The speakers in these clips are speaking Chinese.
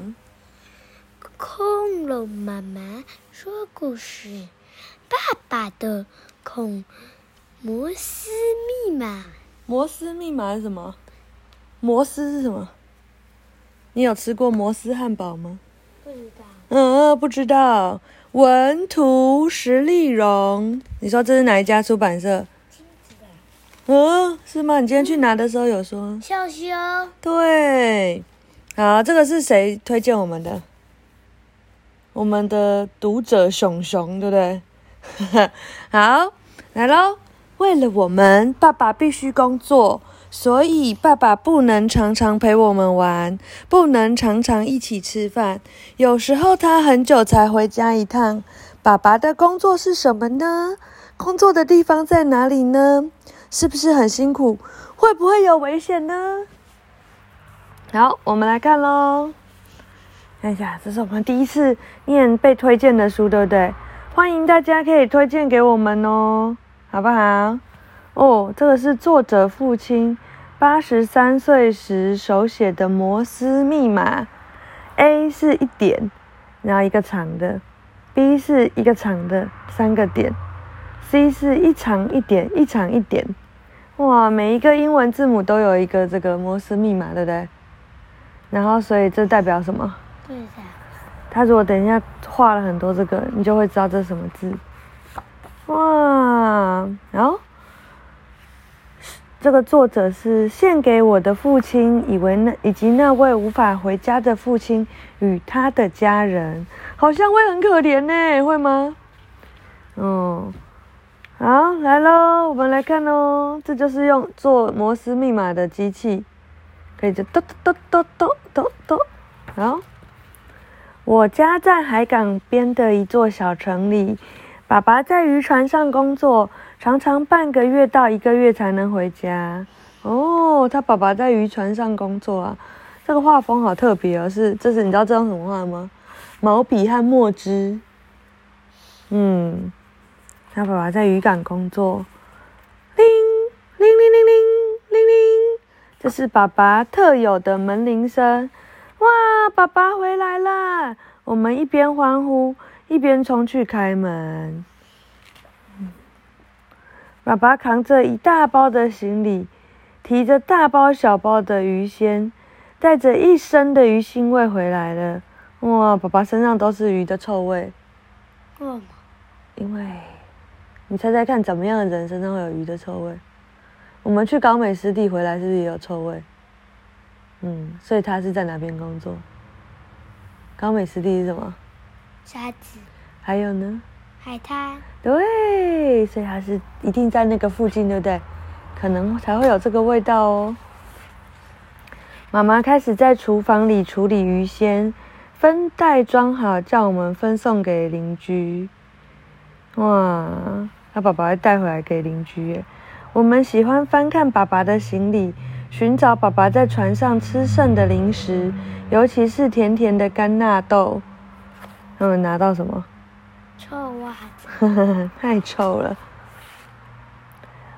嗯，恐龙妈妈说故事，爸爸的恐摩斯密码。摩斯密码是什么？摩斯是什么？你有吃过摩斯汉堡吗？不知道。嗯，不知道。文图实力荣，你说这是哪一家出版社？嗯，是吗？你今天去拿的时候有说？小修，对，好，这个是谁推荐我们的？我们的读者熊熊，对不对？好，来喽。为了我们，爸爸必须工作，所以爸爸不能常常陪我们玩，不能常常一起吃饭。有时候他很久才回家一趟。爸爸的工作是什么呢？工作的地方在哪里呢？是不是很辛苦？会不会有危险呢？好，我们来看喽。看一下，这是我们第一次念被推荐的书，对不对？欢迎大家可以推荐给我们哦，好不好？哦，这个是作者父亲八十三岁时手写的摩斯密码，A 是一点，然后一个长的，B 是一个长的三个点，C 是一长一点一长一点。哇，每一个英文字母都有一个这个摩斯密码，对不对？然后，所以这代表什么？对的。他如果等一下画了很多这个，你就会知道这是什么字。哇，然后这个作者是献给我的父亲，以为那以及那位无法回家的父亲与他的家人，好像会很可怜呢，会吗？嗯，好，来喽，我们来看哦，这就是用做摩斯密码的机器，可以就咚咚咚咚咚咚，好。我家在海港边的一座小城里，爸爸在渔船上工作，常常半个月到一个月才能回家。哦，他爸爸在渔船上工作啊，这个画风好特别哦，是这是你知道这种什么画吗？毛笔和墨汁。嗯，他爸爸在渔港工作。铃铃铃铃铃铃铃，这是爸爸特有的门铃声。哇，爸爸回来了！我们一边欢呼，一边冲去开门。爸爸扛着一大包的行李，提着大包小包的鱼鲜，带着一身的鱼腥味回来了。哇，爸爸身上都是鱼的臭味。为什么？因为，你猜猜看，怎么样的人身上会有鱼的臭味？我们去高美湿地回来，是不是也有臭味？嗯，所以他是在哪边工作？高美湿地是什么？沙子、还有呢？海滩。对，所以他是一定在那个附近，对不对？可能才会有这个味道哦。妈妈开始在厨房里处理鱼鲜，分袋装好，叫我们分送给邻居。哇，他爸爸会带回来给邻居耶。我们喜欢翻看爸爸的行李，寻找爸爸在船上吃剩的零食，尤其是甜甜的干纳豆。他们拿到什么？臭袜子。太臭了。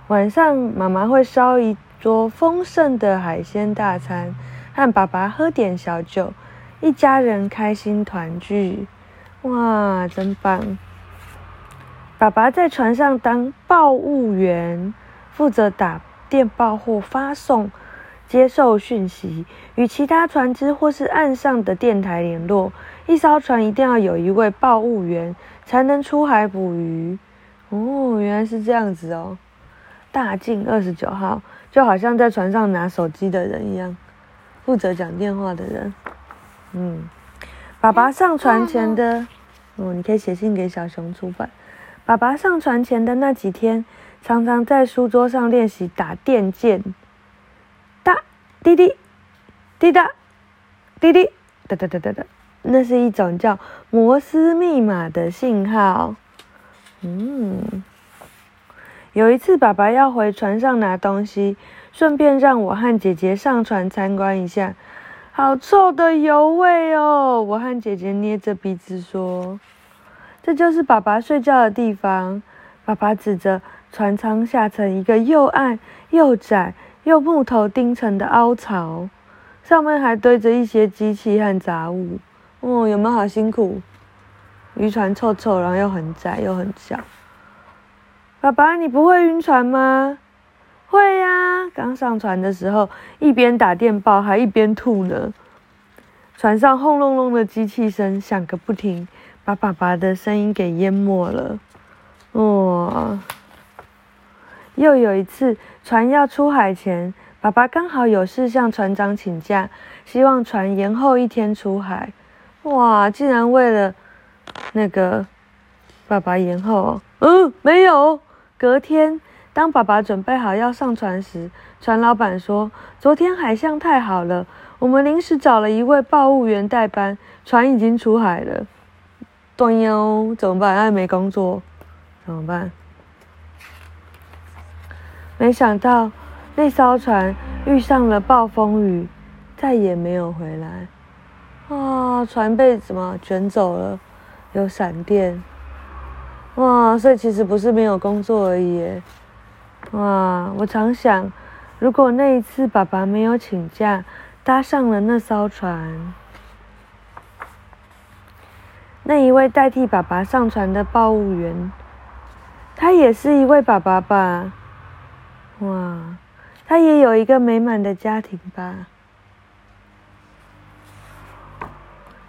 晚上妈妈会烧一桌丰盛的海鲜大餐，和爸爸喝点小酒，一家人开心团聚。哇，真棒！爸爸在船上当报务员，负责打电报或发送、接受讯息，与其他船只或是岸上的电台联络。一艘船一定要有一位报务员，才能出海捕鱼。哦，原来是这样子哦。大境二十九号，就好像在船上拿手机的人一样，负责讲电话的人。嗯，爸爸上船前的，哦，你可以写信给小熊出版。爸爸上船前的那几天，常常在书桌上练习打电键，哒滴滴滴答滴滴哒哒哒哒哒，那是一种叫摩斯密码的信号。嗯。有一次，爸爸要回船上拿东西，顺便让我和姐姐上船参观一下。好臭的油味哦！我和姐姐捏着鼻子说：“这就是爸爸睡觉的地方。”爸爸指着船舱下层一个又暗又窄又木头钉成的凹槽。上面还堆着一些机器和杂物。哦，有没有好辛苦？渔船臭臭，然后又很窄又很小。爸爸，你不会晕船吗？会呀，刚上船的时候一边打电报还一边吐呢。船上轰隆隆的机器声响个不停，把爸爸的声音给淹没了。哇！又有一次，船要出海前，爸爸刚好有事向船长请假，希望船延后一天出海。哇！竟然为了那个爸爸延后，嗯，没有。隔天，当爸爸准备好要上船时，船老板说：“昨天海象太好了，我们临时找了一位报务员代班，船已经出海了。”断哟，怎么办？还没工作，怎么办？没想到那艘船遇上了暴风雨，再也没有回来。啊，船被什么卷走了？有闪电。哇，所以其实不是没有工作而已。哇，我常想，如果那一次爸爸没有请假，搭上了那艘船，那一位代替爸爸上船的报务员，他也是一位爸爸吧？哇，他也有一个美满的家庭吧？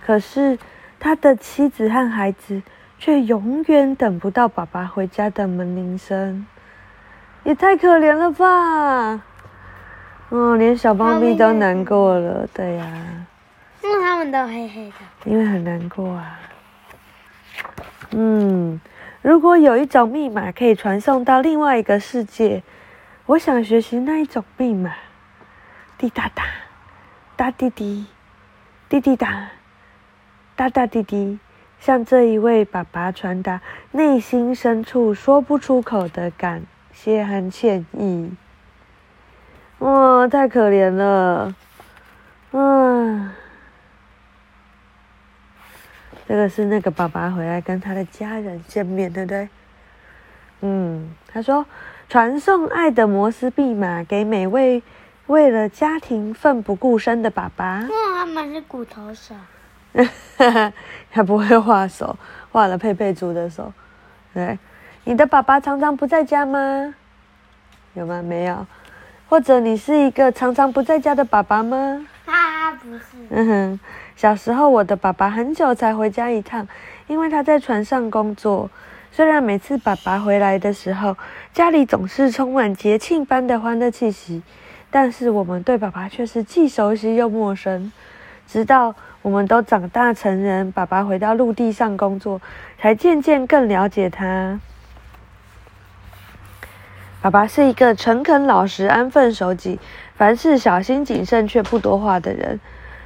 可是他的妻子和孩子。却永远等不到爸爸回家的门铃声，也太可怜了吧！哦，连小猫咪都难过了，对呀。因为他们都黑黑的。因为很难过啊。嗯，如果有一种密码可以传送到另外一个世界，我想学习那一种密码。滴答答，答滴滴，滴滴答，答答滴滴。向这一位爸爸传达内心深处说不出口的感谢和歉意。哇，太可怜了！嗯，这个是那个爸爸回来跟他的家人见面，对不对？嗯，他说传送爱的摩斯密码给每位为了家庭奋不顾身的爸爸。哇，他们是骨头手。哈哈，还不会画手，画了佩佩猪的手。对，你的爸爸常常不在家吗？有吗？没有。或者你是一个常常不在家的爸爸吗？他不是。嗯哼，小时候我的爸爸很久才回家一趟，因为他在船上工作。虽然每次爸爸回来的时候，家里总是充满节庆般的欢乐气息，但是我们对爸爸却是既熟悉又陌生。直到我们都长大成人，爸爸回到陆地上工作，才渐渐更了解他。爸爸是一个诚恳老实、安分守己、凡事小心谨慎却不多话的人。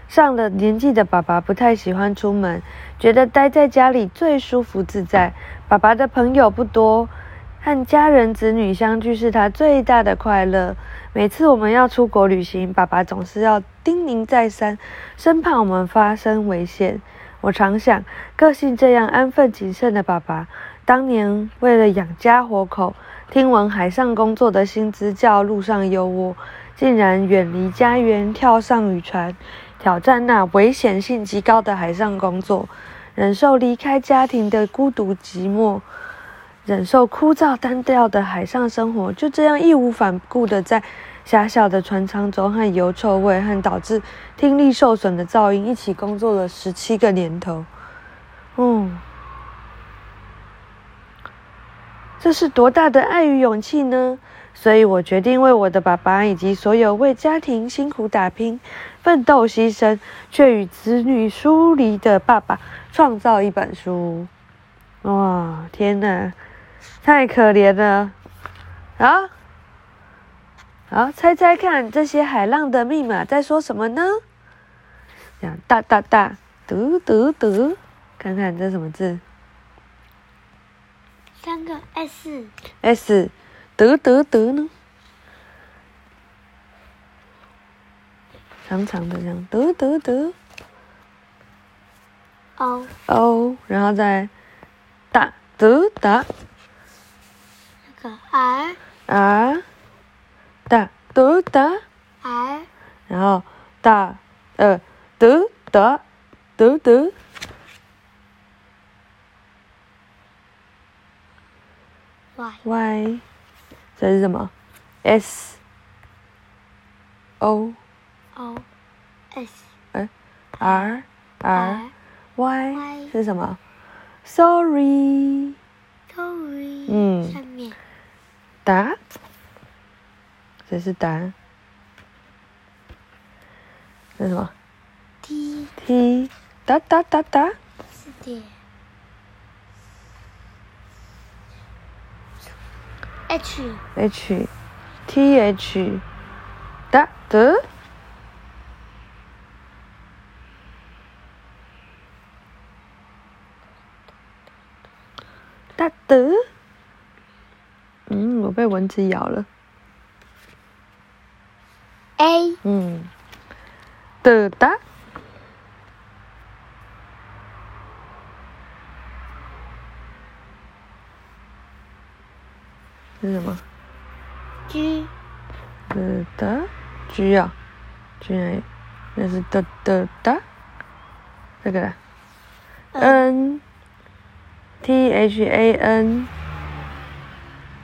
上了年纪的爸爸不太喜欢出门，觉得待在家里最舒服自在。爸爸的朋友不多。和家人、子女相聚是他最大的快乐。每次我们要出国旅行，爸爸总是要叮咛再三，生怕我们发生危险。我常想，个性这样安分谨慎的爸爸，当年为了养家活口，听闻海上工作的薪资较路上优渥，竟然远离家园，跳上渔船，挑战那危险性极高的海上工作，忍受离开家庭的孤独寂寞。忍受枯燥单调的海上生活，就这样义无反顾的在狭小的船舱中和油臭味和导致听力受损的噪音一起工作了十七个年头。嗯，这是多大的爱与勇气呢？所以我决定为我的爸爸以及所有为家庭辛苦打拼、奋斗牺牲却与子女疏离的爸爸创造一本书。哇，天哪！太可怜了，啊！好，猜猜看，这些海浪的密码在说什么呢？讲大大大，得得得，看看这什么字？三个 S。S，得得得呢？长长的这样，得得得。哦哦然后再大得大。R R 大得大 R，然后大呃得得得得。Y Y，这是什么？S O O S 哎 R R Y 是什么？Sorry，Sorry，嗯下面答，这是答。这是什么哒哒哒哒。四点 H H T H 哒的哒的，嗯，我被蚊子咬了，A。嗯，的哒，是什么？G 的的。G 啊，G 哪里？那是的的的，这个。啦，N。T H A N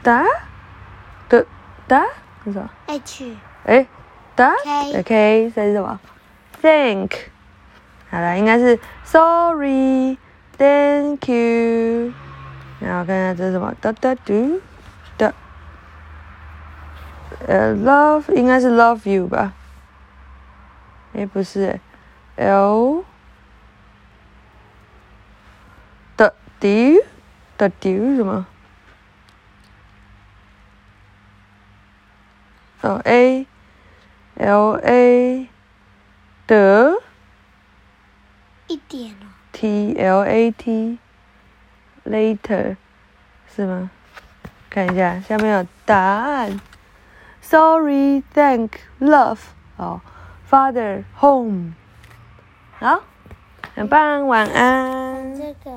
哒。的哒。是什么？H。哎，哒。K K 这是什么？Thank。好了，应该是 Sorry，Thank you。然后看看这是什么？哒哒嘟。的，呃，Love 应该是 Love you 吧？哎，不是，L 的 D 的 D 是什么？哦，A L A 的一点哦 T L A T later 是吗？看一下下面有答案。Sorry, thank, love 哦，Father, home。好，很棒，晚安。这个